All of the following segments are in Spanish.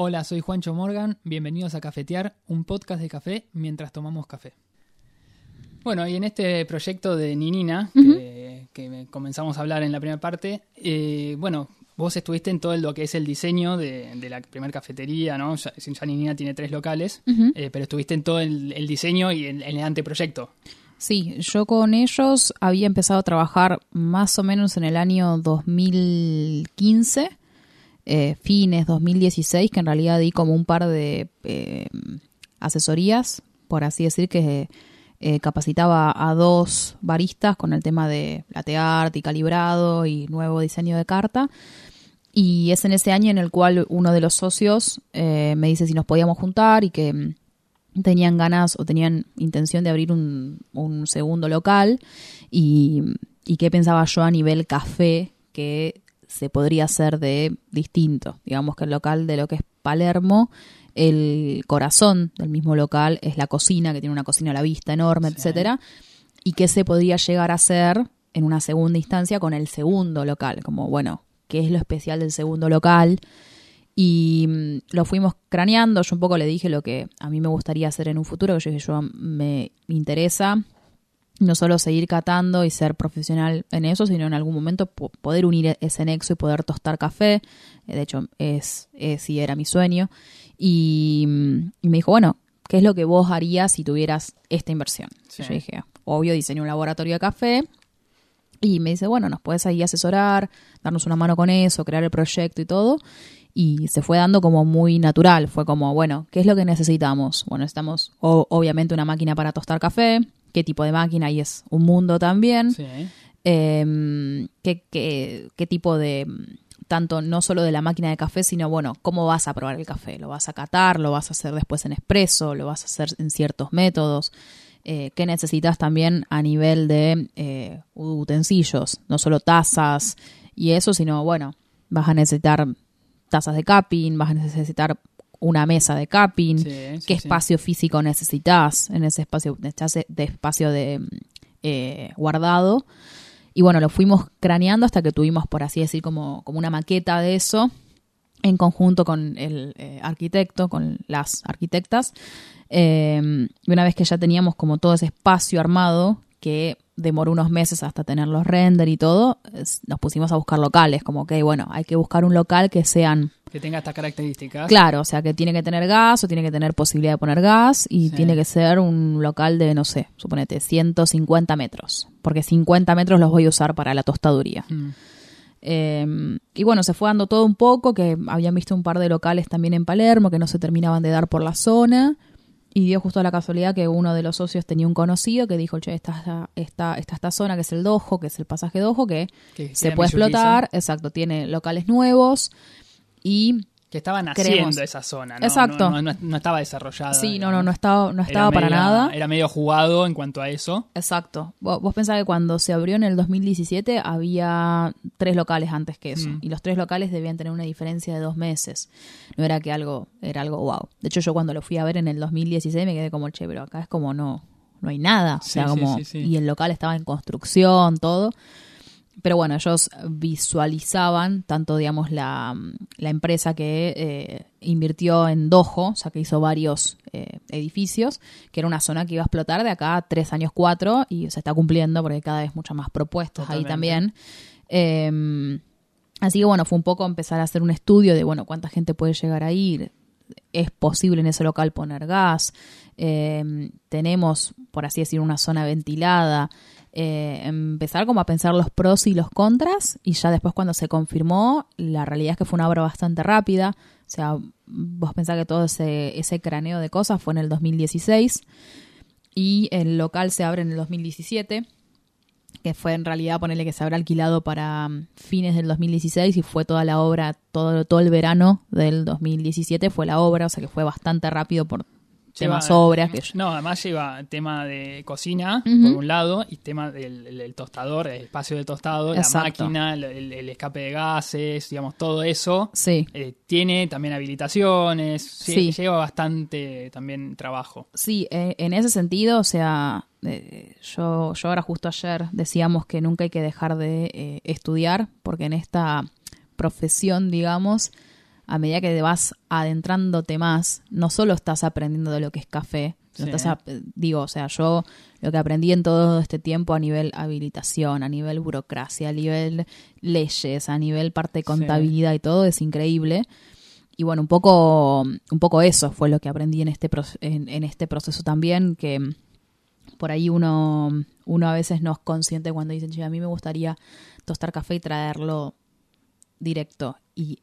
Hola, soy Juancho Morgan, bienvenidos a Cafetear, un podcast de café mientras tomamos café. Bueno, y en este proyecto de Ninina, que, que comenzamos a hablar en la primera parte, eh, bueno, vos estuviste en todo lo que es el diseño de, de la primera cafetería, ¿no? Ya, ya Ninina tiene tres locales, eh, pero estuviste en todo el, el diseño y en, en el anteproyecto. Sí, yo con ellos había empezado a trabajar más o menos en el año 2015, eh, fines 2016, que en realidad di como un par de eh, asesorías, por así decir, que eh, capacitaba a dos baristas con el tema de latte art y calibrado y nuevo diseño de carta. Y es en ese año en el cual uno de los socios me dice si nos podíamos juntar y que mm, tenían ganas o tenían intención de abrir un, un segundo local y qué pensaba yo a nivel café que se podría hacer de distinto. Digamos que el local de lo que es Palermo, el corazón del mismo local es la cocina, que tiene una cocina a la vista enorme, Sí. etcétera, y qué se podría llegar a hacer en una segunda instancia con el segundo local, como bueno, qué es lo especial del segundo local. Y mm, lo fuimos craneando, yo un poco le dije lo que a mí me gustaría hacer en un futuro, que yo yo me interesa no solo seguir catando y ser profesional en eso, sino en algún momento po- poder unir ese nexo y poder tostar café. Eh, De hecho, es, es y era mi sueño. Y, mm, y me dijo, bueno, ¿qué es lo que vos harías si tuvieras esta inversión? Sí. Yo dije, obvio, diseño un laboratorio de café. Y me dice, bueno, nos puedes ahí asesorar, darnos una mano con eso, crear el proyecto y todo. Y se fue dando como muy natural. Fue como, bueno, ¿qué es lo que necesitamos? Bueno, necesitamos o- obviamente una máquina para tostar café. ¿Qué tipo de máquina? Y es un mundo también. Sí. Eh, ¿qué, qué, qué tipo de, tanto no solo de la máquina de café, sino bueno, cómo vas a probar el café? ¿Lo vas a catar? ¿Lo vas a hacer después en expreso? ¿Lo vas a hacer en ciertos métodos? Eh, ¿Qué necesitas también a nivel de eh, utensilios? No solo tazas y eso, sino bueno, vas a necesitar tazas de cupping, vas a necesitar una mesa de cupping, Sí, qué sí, sí. espacio físico necesitas en ese espacio de, de espacio de eh, guardado. Y bueno, lo fuimos craneando hasta que tuvimos, por así decir, como, como una maqueta de eso en conjunto con el eh, arquitecto, con las arquitectas. Eh, y una vez que ya teníamos como todo ese espacio armado, que demoró unos meses hasta tener los render y todo, nos pusimos a buscar locales, como que, bueno, hay que buscar un local que sean Que tenga estas características. Claro, o sea, que tiene que tener gas o tiene que tener posibilidad de poner gas y Sí. tiene que ser un local de, no sé, suponete, 150 metros, porque 50 metros los voy a usar para la tostaduría. Mm. Eh, y bueno, se fue dando todo un poco, que habían visto un par de locales también en Palermo que no se terminaban de dar por la zona. Y dio justo la casualidad que uno de los socios tenía un conocido que dijo, che, está esta, esta, esta zona que es el Dojo, que es el pasaje Dojo, que Que se puede explotar, exacto, tiene locales nuevos y Que estaban haciendo esa zona, ¿no? Exacto. No, no- no- no estaba desarrollada. Sí, no, no, no estaba, no estaba para nada. Era medio jugado en cuanto a eso. Exacto. Vos, vos pensás que cuando se abrió en el 2017 había tres locales antes que eso. Mm. Y los tres locales debían tener una diferencia de dos meses. No era que algo, era algo wow. De hecho, yo cuando lo fui a ver en el 2016 me quedé como, che, pero acá es como no, no hay nada. O sea, sí, como, sí, sí. y el local estaba en construcción, todo. Pero bueno, ellos visualizaban tanto, digamos, la, la empresa que eh, invirtió en Dojo, o sea, que hizo varios eh, edificios, que era una zona que iba a explotar de acá a tres años, cuatro, y se está cumpliendo porque cada vez muchas más propuestas ahí también. Eh, así que bueno, fue un poco empezar a hacer un estudio de, bueno, cuánta gente puede llegar a ir, es posible en ese local poner gas, eh, tenemos, por así decir, una zona ventilada, eh, empezar como a pensar los pros y los contras y ya después cuando se confirmó, la realidad es que fue una obra bastante rápida, o sea, vos pensás que todo ese, ese craneo de cosas fue en el 2016 y el local se abre en el 2017 que fue en realidad ponerle que se habrá alquilado para mm, fines del 2016 y fue toda la obra, todo, todo el verano del 2017 fue la obra, o sea que fue bastante rápido por temas Lleva- obras. Que No, además lleva tema de cocina, por un lado, y tema del, del- del tostador, el espacio del tostado, Exacto. la máquina, el, escape de gases, digamos, todo eso. Sí, Eh, tiene también habilitaciones, Sí. lleva bastante también trabajo. sí, eh, en ese sentido, o sea, eh, yo, yo ahora justo ayer decíamos que nunca hay que dejar de estudiar, porque en esta profesión, digamos, a medida que vas adentrándote más, no solo estás aprendiendo de lo que es café, Sí. estás, digo, o sea, yo lo que aprendí en todo este tiempo a nivel habilitación, a nivel burocracia, a nivel leyes, a nivel parte de contabilidad y todo es increíble. Y bueno, un poco, un poco eso fue lo que aprendí en este, en este proceso también, que por ahí uno, uno a veces no es consciente cuando dicen, che, a mí me gustaría tostar café y traerlo directo. Y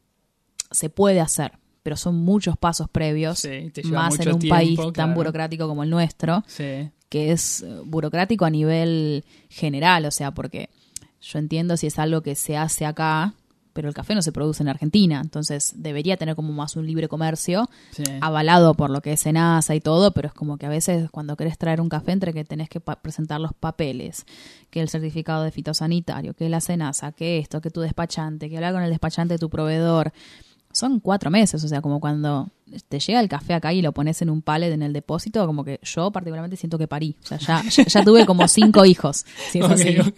se puede hacer, pero son muchos pasos previos, Sí, más en un tiempo, país tan burocrático como el nuestro, Sí, que es eh, burocrático a nivel general, o sea, porque yo entiendo si es algo que se hace acá, pero el café no se produce en Argentina, entonces debería tener como más un libre comercio, sí. avalado por lo que es Senasa y todo, pero es como que a veces cuando querés traer un café entre que tenés que presentar los papeles, que el certificado de fitosanitario, que la Senasa, que esto, que tu despachante, que hablar con el despachante de tu proveedor, son cuatro meses, o sea, como cuando te llega el café acá y lo pones en un pallet en el depósito, como que yo particularmente siento que parí, o sea, ya, ya, ya tuve como cinco hijos, si es Ok, así. ok.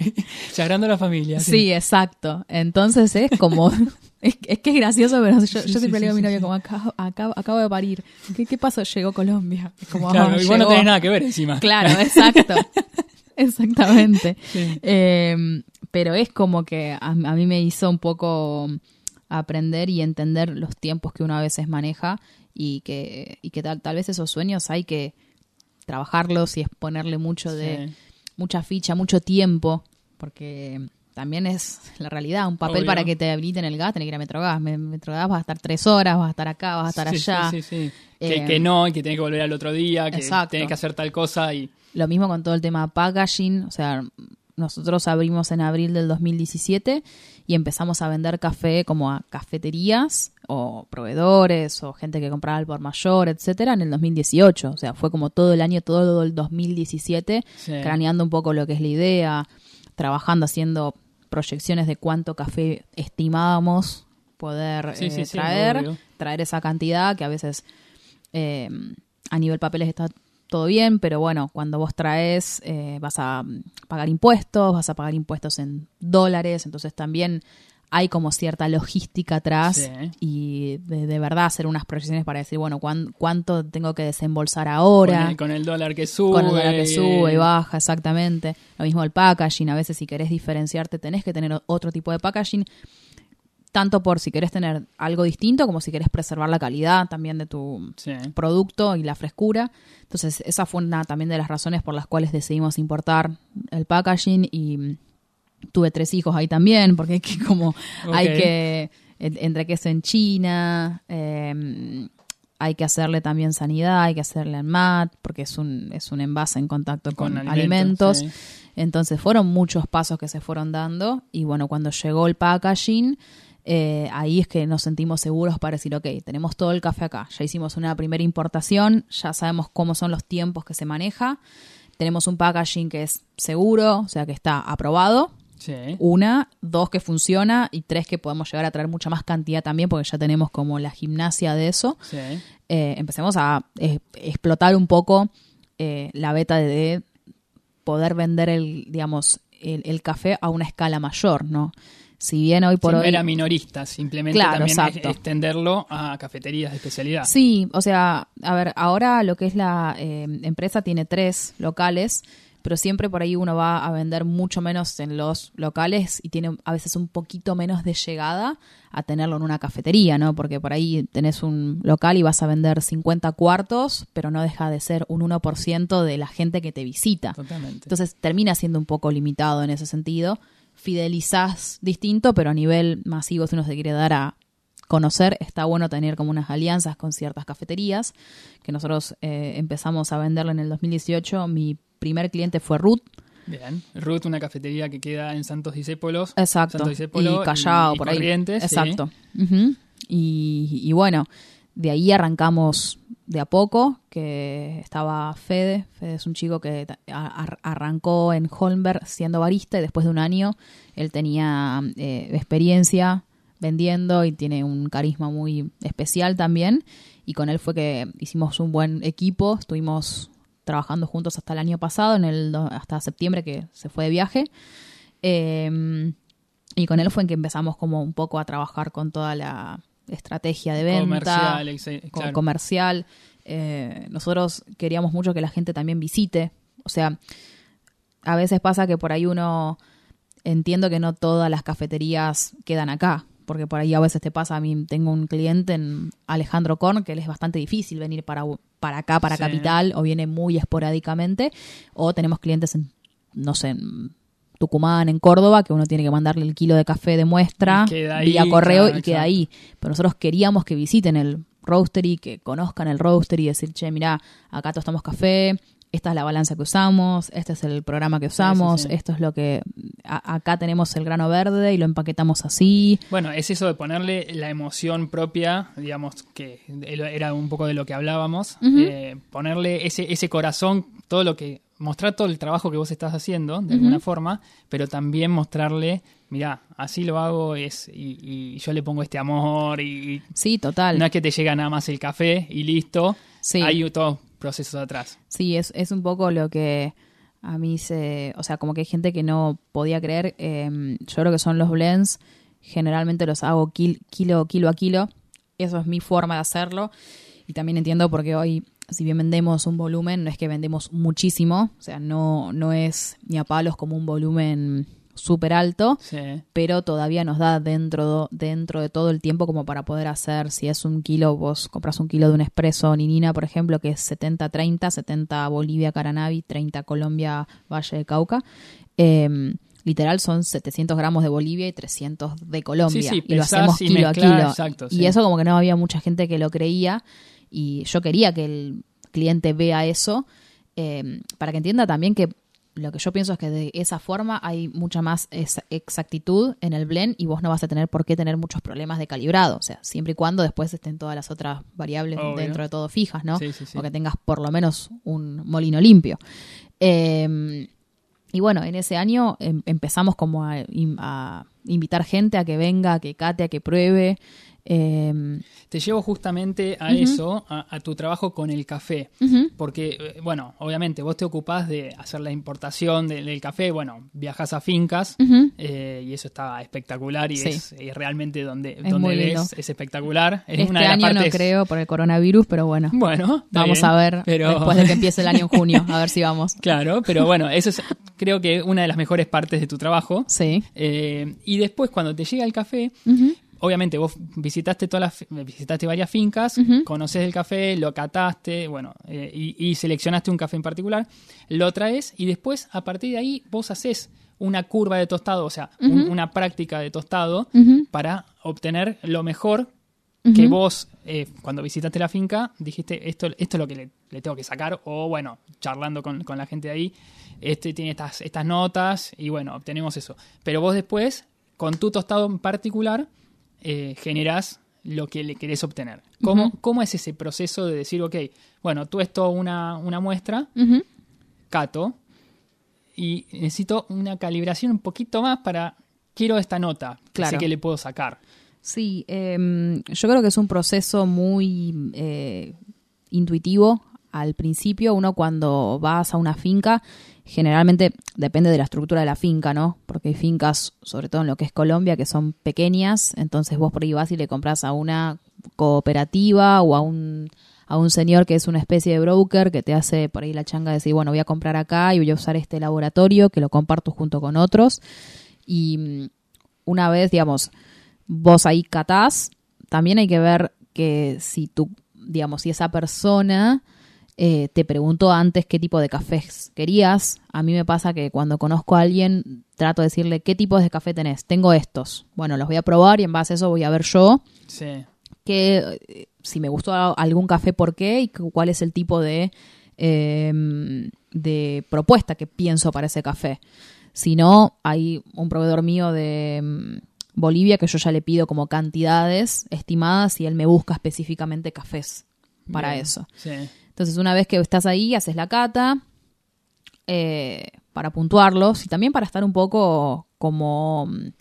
Ya agrando la familia. Sí, exacto. Entonces es como. Es, es que es gracioso, pero yo, Sí, yo sí, siempre sí, le digo a mi novio, como acabo, acabo, acabo de parir. ¿Qué, ¿Qué pasó? Llegó Colombia. Como, Claro, igual no tenés nada que ver encima. Claro, exacto. Exactamente. Eh, pero es como que a, a mí me hizo un poco aprender y entender los tiempos que uno a veces maneja y que, y que tal, tal vez esos sueños hay que trabajarlos y exponerle mucho de mucha ficha, mucho tiempo, porque también es la realidad. Un papel Obvio. para que te habiliten el gas, tenés que ir a Metrogas. Me- Metrogas vas a estar tres horas, vas a estar acá, vas a estar Sí, allá. Sí, sí. Eh, que, que no, y que tenés que volver al otro día, que Exacto. tenés que hacer tal cosa y... Lo mismo con todo el tema packaging, o sea, nosotros abrimos en abril del 2017 y empezamos a vender café como a cafeterías o proveedores o gente que compraba al por mayor, etcétera, en el 2018. O sea, fue como todo el año, todo el 2017, Sí. craneando un poco lo que es la idea, trabajando, haciendo proyecciones de cuánto café estimábamos poder Sí, eh, sí, traer, traer esa cantidad que a veces eh, a nivel papeles está todo bien, pero bueno, cuando vos traes eh, vas a mm, pagar impuestos, vas a pagar impuestos en dólares, entonces también hay como cierta logística atrás Sí. y de, de verdad hacer unas proyecciones para decir, bueno, cuán- cuánto tengo que desembolsar ahora Con el, con el dólar que sube. con el dólar que sube y baja, exactamente. Lo mismo el packaging, a veces si querés diferenciarte tenés que tener otro tipo de packaging, tanto por si querés tener algo distinto como si querés preservar la calidad también de tu Sí. producto y la frescura. Entonces, esa fue una también de las razones por las cuales decidimos importar el packaging y mm, tuve tres hijos ahí también, porque hay que como hay que en- entre que es en China, eh, hay que hacerle también sanidad, hay que hacerle al MAT, porque es un, es un envase en contacto con, Con alimentos. alimentos, Entonces fueron muchos pasos que se fueron dando y bueno, cuando llegó el packaging, eh, ahí es que nos sentimos seguros para decir, ok, tenemos todo el café acá, ya hicimos una primera importación, ya sabemos cómo son los tiempos que se maneja, tenemos un packaging que es seguro, o sea que está aprobado, Sí. una, dos que funciona y tres que podemos llegar a traer mucha más cantidad también porque ya tenemos como la gimnasia de eso. Sí. Eh, empecemos a eh, explotar un poco la beta de, de poder vender el, digamos, el, el café a una escala mayor, ¿no? Si bien hoy por Sí, hoy... era minorista, simplemente Claro, también exacto. extenderlo a cafeterías de especialidad. Sí, o sea, a ver, ahora lo que es la eh, empresa tiene tres locales, pero siempre por ahí uno va a vender mucho menos en los locales y tiene a veces un poquito menos de llegada a tenerlo en una cafetería, ¿no? Porque por ahí tenés un local y vas a vender 50 cuartos, pero no deja de ser un 1% de la gente que te visita. Totalmente. Entonces termina siendo un poco limitado en ese sentido. Fidelizás distinto, pero a nivel masivo, si uno se quiere dar a conocer, está bueno tener como unas alianzas con ciertas cafeterías, que nosotros eh, empezamos a venderlo en el 2018. Mi primer cliente fue Ruth, Bien. Ruth, una cafetería que queda en Santos Discépolos. exacto, Santos Discépolo y Callao, y por ahí. Sí. Exacto. Y bueno, de ahí arrancamos de a poco, que estaba Fede. Fede es un chico que arrancó en Holmberg siendo barista y después de un año él tenía eh, experiencia vendiendo y tiene un carisma muy especial también. Y con él fue que hicimos un buen equipo, estuvimos trabajando juntos hasta el año pasado, en el, hasta septiembre que se fue de viaje. Eh, y con él fue en que empezamos como un poco a trabajar con toda la, estrategia de venta, Comercial, ex- co- claro. comercial. Eh, nosotros queríamos mucho que la gente también visite. O sea, a veces pasa que por ahí uno entiendo que no todas las cafeterías quedan acá, porque por ahí a veces te pasa, a mí tengo un cliente en Alejandro Korn que le es bastante difícil venir para, para acá, para Sí. Capital, o viene muy esporádicamente, o tenemos clientes en, no sé, en Tucumán, en Córdoba, que uno tiene que mandarle el kilo de café de muestra ahí, vía correo claro, y queda exacto. ahí. Pero nosotros queríamos que visiten el roastery, que conozcan el roastery y decir, che, mira, acá tostamos café, esta es la balanza que usamos, este es el programa que usamos, sí. esto es lo que... a- acá tenemos el grano verde y lo empaquetamos así. Bueno, es eso de ponerle la emoción propia, digamos, que era un poco de lo que hablábamos, eh, ponerle ese, ese corazón, todo lo que, mostrar todo el trabajo que vos estás haciendo, de alguna forma, pero también mostrarle, mirá, así lo hago es, y, y yo le pongo este amor, y, y Sí, total. no es que te llega nada más el café y listo, Sí. hay todos procesos atrás. Sí, es, es un poco lo que a mí se... O sea, como que hay gente que no podía creer. eh, yo creo que son los blends. Generalmente los hago kil- kilo, kilo a kilo. Eso es mi forma de hacerlo. Y también entiendo porque hoy, si bien vendemos un volumen, no es que vendemos muchísimo. O sea, no, no es ni a palos como un volumen súper alto Sí. pero todavía nos da dentro, dentro de todo el tiempo como para poder hacer, si es un kilo, vos compras un kilo de un espresso ninina, por ejemplo, que es 70-30, 70 Bolivia, Caranavi, 30 Colombia, Valle de Cauca. eh, literal son 700 gramos de Bolivia y 300 de Colombia. Sí, sí, y lo hacemos y kilo a kilo. exacto, y eso como que no había mucha gente que lo creía y yo quería que el cliente vea eso eh, para que entienda también que lo que yo pienso es que de esa forma hay mucha más ex- exactitud en el blend y vos no vas a tener por qué tener muchos problemas de calibrado. O sea, siempre y cuando después estén todas las otras variables Obvio. dentro de todo fijas, ¿no? Sí, sí, sí. O que tengas por lo menos un molino limpio. Eh, y bueno, en ese año em- empezamos como a invitar gente a que venga, a que cate, a que pruebe. Eh, Te llevo justamente a eso, a, a tu trabajo con el café. Porque, eh, bueno, obviamente vos te ocupás de hacer la importación de- del café, bueno, viajas a fincas eh, y eso está espectacular y Sí. es, es realmente donde, Es donde ves, es espectacular. Es Este una de las año no creo por el coronavirus, pero bueno. Bueno, Vamos bien, a ver pero- después de que empiece el año en junio, a ver si vamos. Claro, pero bueno, eso es creo que una de las mejores partes de tu trabajo. Sí. Eh, y después cuando te llega el café, obviamente vos visitaste todas las, fi- visitaste varias fincas, conoces el café, lo cataste, bueno, eh, y, y seleccionaste un café en particular, lo traes y después a partir de ahí vos haces una curva de tostado, o sea, un- una práctica de tostado para obtener lo mejor que vos, eh, cuando visitaste la finca, dijiste, esto, esto es lo que le, le tengo que sacar, o bueno, charlando con, con la gente de ahí, este tiene estas, estas notas, y bueno, obtenemos eso. Pero vos después, con tu tostado en particular, eh, generás lo que le querés obtener. ¿Cómo. ¿Cómo es ese proceso de decir, ok, bueno, tú esto una, una muestra, cato, y necesito una calibración un poquito más para, quiero esta nota, Claro. sé que le puedo sacar. Sí, em, yo creo que es un proceso muy eh, intuitivo. Al principio, uno cuando vas a una finca, generalmente depende de la estructura de la finca, ¿no? Porque hay fincas, sobre todo en lo que es Colombia, que son pequeñas, entonces vos por ahí vas y le compras a una cooperativa o a un, a un señor que es una especie de broker que te hace por ahí la changa de decir, bueno, voy a comprar acá y voy a usar este laboratorio que lo comparto junto con otros. Y mm, una vez, digamos, vos ahí catás, también hay que ver que si tú, digamos, si esa persona eh, te preguntó antes qué tipo de cafés querías, a mí me pasa que cuando conozco a alguien trato de decirle qué tipos de café tenés, tengo estos, bueno, los voy a probar y en base a eso voy a ver yo Sí. que eh, si me gustó algún café, por qué y cu- cuál es el tipo de, eh, de propuesta que pienso para ese café. Si no, hay un proveedor mío de mm, Bolivia que yo ya le pido como cantidades estimadas y él me busca específicamente cafés para Bien. eso. Sí. Entonces, una vez que estás ahí, haces la cata eh, para puntuarlos y también para estar un poco como mm,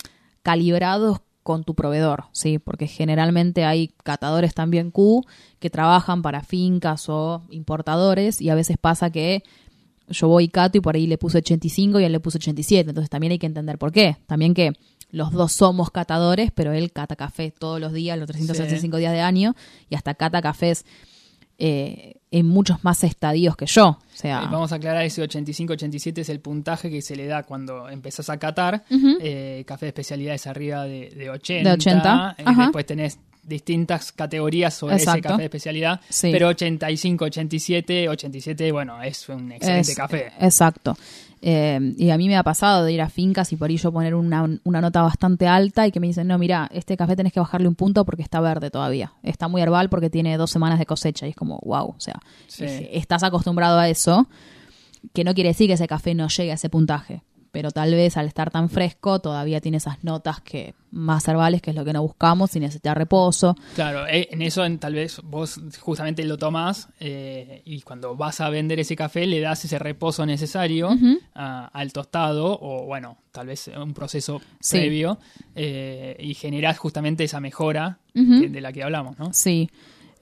calibrados con tu proveedor, ¿sí? Porque generalmente hay catadores también Q que trabajan para fincas o importadores y a veces pasa que yo voy y cato y por ahí le puse 85 y él le puso 87, entonces también hay que entender por qué. También que los dos somos catadores, pero él cata café todos los días, los 365 días de año, y hasta cata cafés eh, en muchos más estadios que yo. O sea, Eh, Vamos a aclarar, ese 85-87 es el puntaje que se le da cuando empezás a catar. Eh, café de especialidad es arriba de, de 80. De 80, eh, después tenés distintas categorías sobre ese café de especialidad. Sí. Pero 85, 87, 87, bueno, es un excelente es- café. Exacto. Eh, y a mí me ha pasado de ir a fincas y por ello poner una, una nota bastante alta y que me dicen, no, mira, este café tenés que bajarle un punto porque está verde todavía. Está muy herbal porque tiene dos semanas de cosecha. Y es como, wow, o sea, Sí. eh, estás acostumbrado a eso, que no quiere decir que ese café no llegue a ese puntaje. Pero tal vez al estar tan fresco todavía tiene esas notas que más herbales, que es lo que no buscamos, y necesita reposo. Claro, eh, en eso en- tal vez vos justamente lo tomás eh, y cuando vas a vender ese café le das ese reposo necesario a- al tostado o bueno, tal vez un proceso Sí. previo eh, y generás justamente esa mejora de la que hablamos, ¿no? Sí.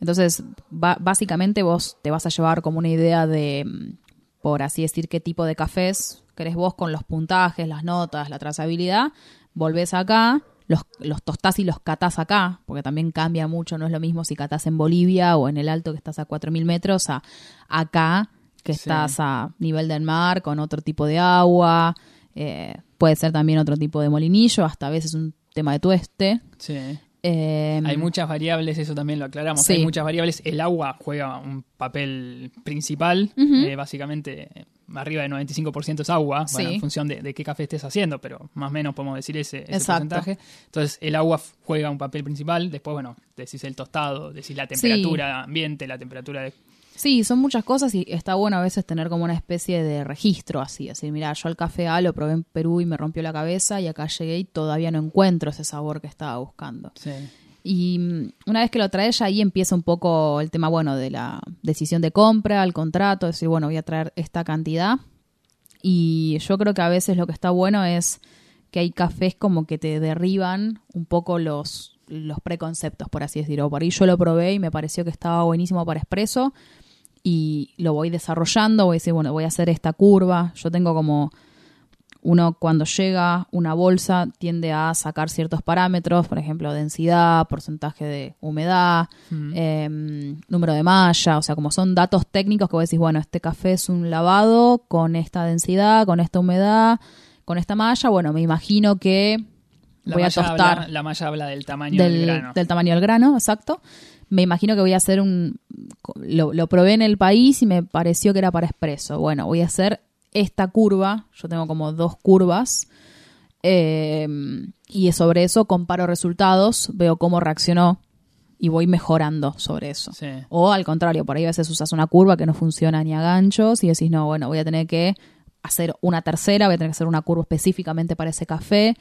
Entonces, básicamente vos te vas a llevar como una idea de, mm, por así decir, qué tipo de cafés querés vos con los puntajes, las notas, la trazabilidad. Volvés acá, los, los tostás y los catás acá, porque también cambia mucho, no es lo mismo si catás en Bolivia o en el alto que estás a 4.000 metros, a acá que Sí. estás a nivel del mar con otro tipo de agua. eh, puede ser también otro tipo de molinillo, hasta a veces un tema de tueste. Sí. Eh, Hay muchas variables, eso también lo aclaramos. Sí. Hay muchas variables. El agua juega un papel principal. Eh, básicamente, eh, arriba del 95% es agua. Bueno, en función de, de qué café estés haciendo, pero más o menos podemos decir ese, porcentaje. Entonces, el agua juega un papel principal. Después, bueno, decís el tostado, decís la temperatura ambiente, la temperatura de. Sí, son muchas cosas y está bueno a veces tener como una especie de registro así. Decir, mira, yo el café A lo probé en Perú y me rompió la cabeza y acá llegué y todavía no encuentro ese sabor que estaba buscando. Sí. Y mm, una vez que lo traes, ya ahí empieza un poco el tema, bueno, de la decisión de compra, el contrato, decir, bueno, voy a traer esta cantidad. Y yo creo que a veces lo que está bueno es que hay cafés como que te derriban un poco los, los preconceptos, por así decirlo. Por ahí yo lo probé y me pareció que estaba buenísimo para expreso y lo voy desarrollando, voy a decir, bueno, voy a hacer esta curva. Yo tengo como uno cuando llega una bolsa tiende a sacar ciertos parámetros, por ejemplo, densidad, porcentaje de humedad, Mm. eh, número de malla, o sea, como son datos técnicos que vos decís, bueno, este café es un lavado con esta densidad, con esta humedad, con esta malla, bueno, me imagino que La voy a tostar habla- la malla habla del tamaño del, del, grano. del tamaño del grano, exacto. Me imagino que voy a hacer un... Lo, lo probé en el país y me pareció que era para expreso. Bueno, voy a hacer esta curva. Yo tengo como dos curvas. eh, y sobre eso comparo resultados, veo cómo reaccionó y voy mejorando sobre eso. Sí. O al contrario, por ahí a veces usas una curva que no funciona ni a ganchos y decís, no, bueno, voy a tener que hacer una tercera, voy a tener que hacer una curva específicamente para ese café.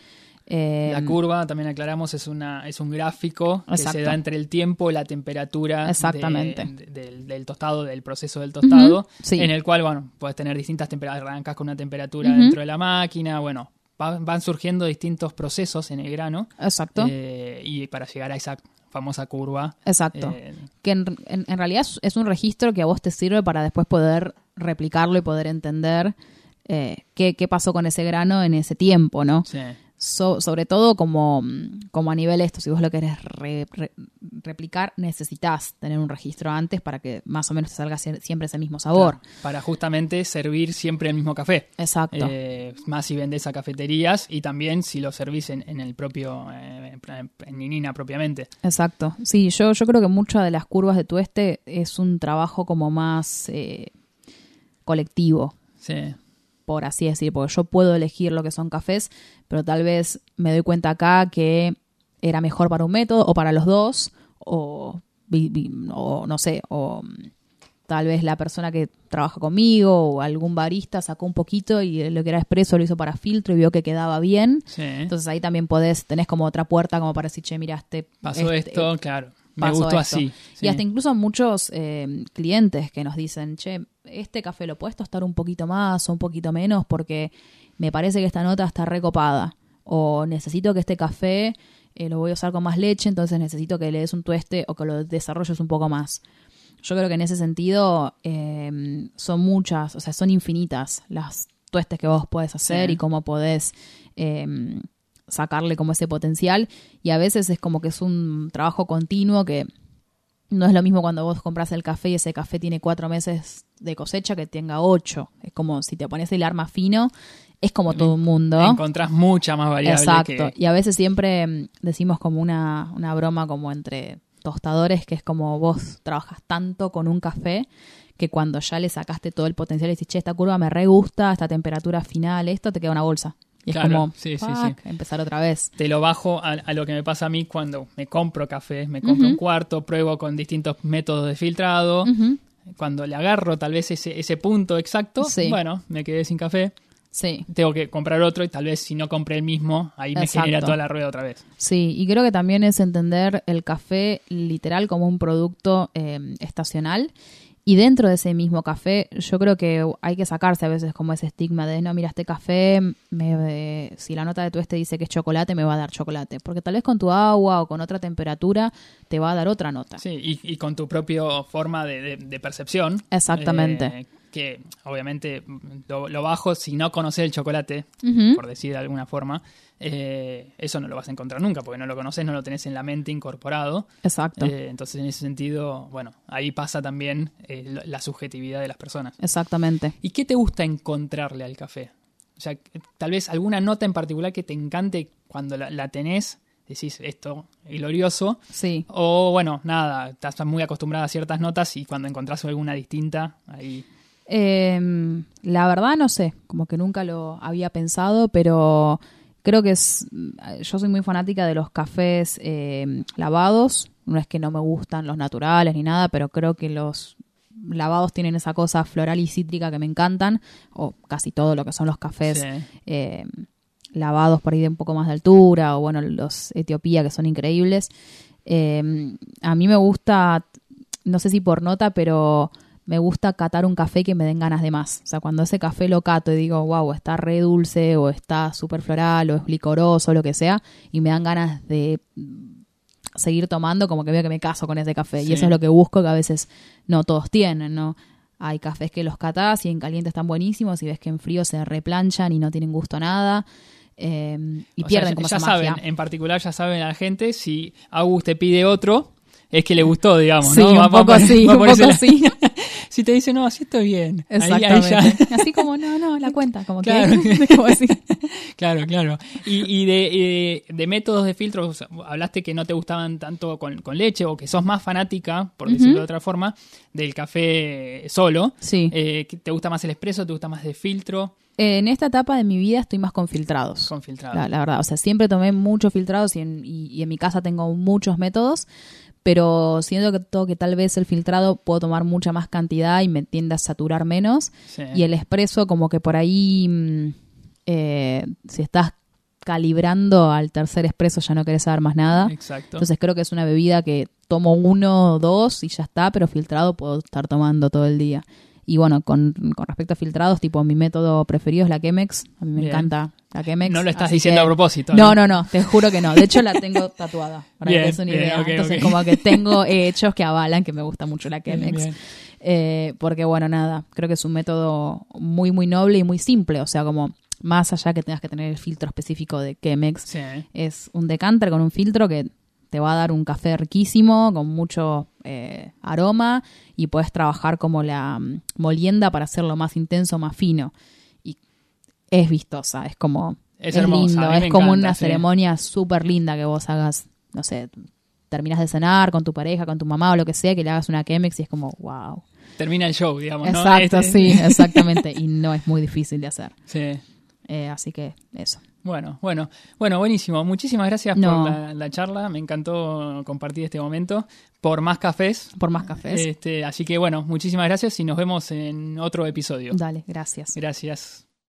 Eh, La curva, también aclaramos, es una es un gráfico que se da entre el tiempo y la temperatura Exactamente. de- del, del tostado, del proceso del tostado, sí. en el cual, bueno, puedes tener distintas temperaturas, arrancas con una temperatura dentro de la máquina, bueno, va- van surgiendo distintos procesos en el grano Exacto. eh, y para llegar a esa famosa curva. Exacto. eh, que en, en- en realidad es, es un registro que a vos te sirve para después poder replicarlo y poder entender eh, qué, qué pasó con ese grano en ese tiempo, ¿no? sí. So- sobre todo como, mm, como a nivel esto, si vos lo querés re- re- replicar, necesitas tener un registro antes para que más o menos te salga sie- siempre ese mismo sabor. Claro, para justamente servir siempre el mismo café. Exacto. Eh, más si vendés a cafeterías y también si lo servís en, en el propio, eh, en- en Ninina propiamente. Exacto. Sí, yo, yo creo que muchas de las curvas de tueste es un trabajo como más eh, colectivo. Sí, por así decir, porque yo puedo elegir lo que son cafés, pero tal vez me doy cuenta acá que era mejor para un método o para los dos, o, o no sé, o mm, tal vez la persona que trabaja conmigo o algún barista sacó un poquito y lo que era expreso lo hizo para filtro y vio que quedaba bien. sí. Entonces ahí también podés, tenés como otra puerta como para decir, che, mira, este... Pasó este- esto, claro. Me pasó gustó esto. así. sí. Y hasta incluso muchos eh, clientes que nos dicen, che, este café lo puedes tostar un poquito más o un poquito menos porque me parece que esta nota está recopada. O necesito que este café eh, lo voy a usar con más leche, entonces necesito que le des un tueste o que lo desarrolles un poco más. Yo creo que en ese sentido eh, son muchas, o sea, son infinitas las tuestes que vos podés hacer Sí. y cómo podés eh, sacarle como ese potencial y a veces es como que es un trabajo continuo que no es lo mismo cuando vos compras el café y ese café tiene cuatro meses de cosecha que tenga ocho. Es como si te pones el arma fino, es como todo un mundo. Encontrás mucha más variable. Exacto. Y a veces siempre mm, decimos como una, una broma como entre tostadores, que es como vos trabajas tanto con un café que cuando ya le sacaste todo el potencial y decís, che, esta curva me re gusta, esta temperatura final, esto te queda una bolsa. Y es como, sí, sí, sí. empezar otra vez. Te lo bajo a, lo que me pasa a mí cuando me compro café, me compro un cuarto, pruebo con distintos métodos de filtrado. Cuando le agarro tal vez ese, ese punto exacto, bueno, me quedé sin café. Sí. Tengo que comprar otro y tal vez si no compré el mismo, ahí me genera toda la rueda otra vez. Sí, y creo que también es entender el café literal como un producto eh, estacional y dentro de ese mismo café, yo creo que hay que sacarse a veces como ese estigma de, no, mira, este café, me, si la nota de tu este dice que es chocolate, me va a dar chocolate. Porque tal vez con tu agua o con otra temperatura te va a dar otra nota. Sí, y, con tu propia forma de, percepción. Exactamente. Eh, que obviamente lo, bajo si no conoces el chocolate, por decir de alguna forma, eh, eso no lo vas a encontrar nunca, porque no lo conoces, no lo tenés en la mente incorporado. Exacto. Eh, entonces, en ese sentido, bueno, ahí pasa también eh, la subjetividad de las personas. Exactamente. ¿Y qué te gusta encontrarle al café? O sea, tal vez alguna nota en particular que te encante cuando la, tenés, decís esto, glorioso. Sí. O bueno, nada, estás muy acostumbrada a ciertas notas y cuando encontrás alguna distinta, ahí Em, la verdad no sé, como que nunca lo había pensado, pero creo que es, yo soy muy fanática de los cafés em, lavados, no es que no me gustan los naturales ni nada, pero creo que los lavados tienen esa cosa floral y cítrica que me encantan, o casi todo lo que son los cafés em, lavados por ahí de un poco más de altura, o bueno, los Etiopía que son increíbles. a mí me gusta, no sé si por nota, pero me gusta catar un café que me den ganas de más. O sea, cuando ese café lo cato y digo, wow, está re dulce o está súper floral o es licoroso o lo que sea, y me dan ganas de seguir tomando, como que veo que me caso con ese café. Y eso es lo que busco, que a veces no todos tienen, ¿no? Hay cafés que los catás y en caliente están buenísimos y ves que en frío se replanchan y no tienen gusto a nada. Eh, y pierden como ya saben, en particular ya saben a la gente, si August te pide otro, es que le gustó, digamos, sí, Un poco así, un poco así. si te dice, no, así estoy bien. Exactamente. Así como, no, no, la cuenta, como claro. que. así. claro, claro. Y, de, de, métodos de filtro, hablaste que no te gustaban tanto con, leche o que sos más fanática, por decirlo de otra forma, del café solo. Sí. Eh, ¿Te gusta más el expreso? ¿Te gusta más de filtro? en esta etapa de mi vida estoy más con filtrados. Con filtrados. La, verdad, o sea, siempre tomé muchos filtrados y en, y en mi casa tengo muchos métodos pero siento que, todo, que tal vez el filtrado puedo tomar mucha más cantidad y me tiende a saturar menos. Y el expreso, como que por ahí, mm, eh, si estás calibrando al tercer expreso ya no querés saber más nada. Exacto. Entonces creo que es una bebida que tomo uno o dos y ya está, pero filtrado puedo estar tomando todo el día. Y bueno, con, respecto a filtrados, tipo mi método preferido es la Chemex. A mí me encanta la Chemex. No lo estás diciendo a propósito. ¿no? no, no, te juro que no. De hecho, la tengo tatuada, para que te una idea. Entonces, como que tengo hechos que avalan que me gusta mucho la Chemex. Eh, porque, bueno, nada, creo que es un método muy, muy noble y muy simple. O sea, como más allá que tengas que tener el filtro específico de Chemex, es un decanter con un filtro que te va a dar un café riquísimo, con mucho eh, aroma, y puedes trabajar como la mm, molienda para hacerlo más intenso, más fino. Y es vistosa, es como... Es, lindo, es como una ceremonia súper linda que vos hagas, no sé, terminas de cenar con tu pareja, con tu mamá o lo que sea, que le hagas una Chemex y es como, wow. Termina el show, digamos. Exacto, este sí, exactamente. y no es muy difícil de hacer. Sí. Eh, así que eso. Bueno, bueno, bueno, buenísimo. Muchísimas gracias por la, charla. Me encantó compartir este momento. Por más cafés. Por más cafés. Este, así que bueno, muchísimas gracias y nos vemos en otro episodio. Dale, gracias. Gracias.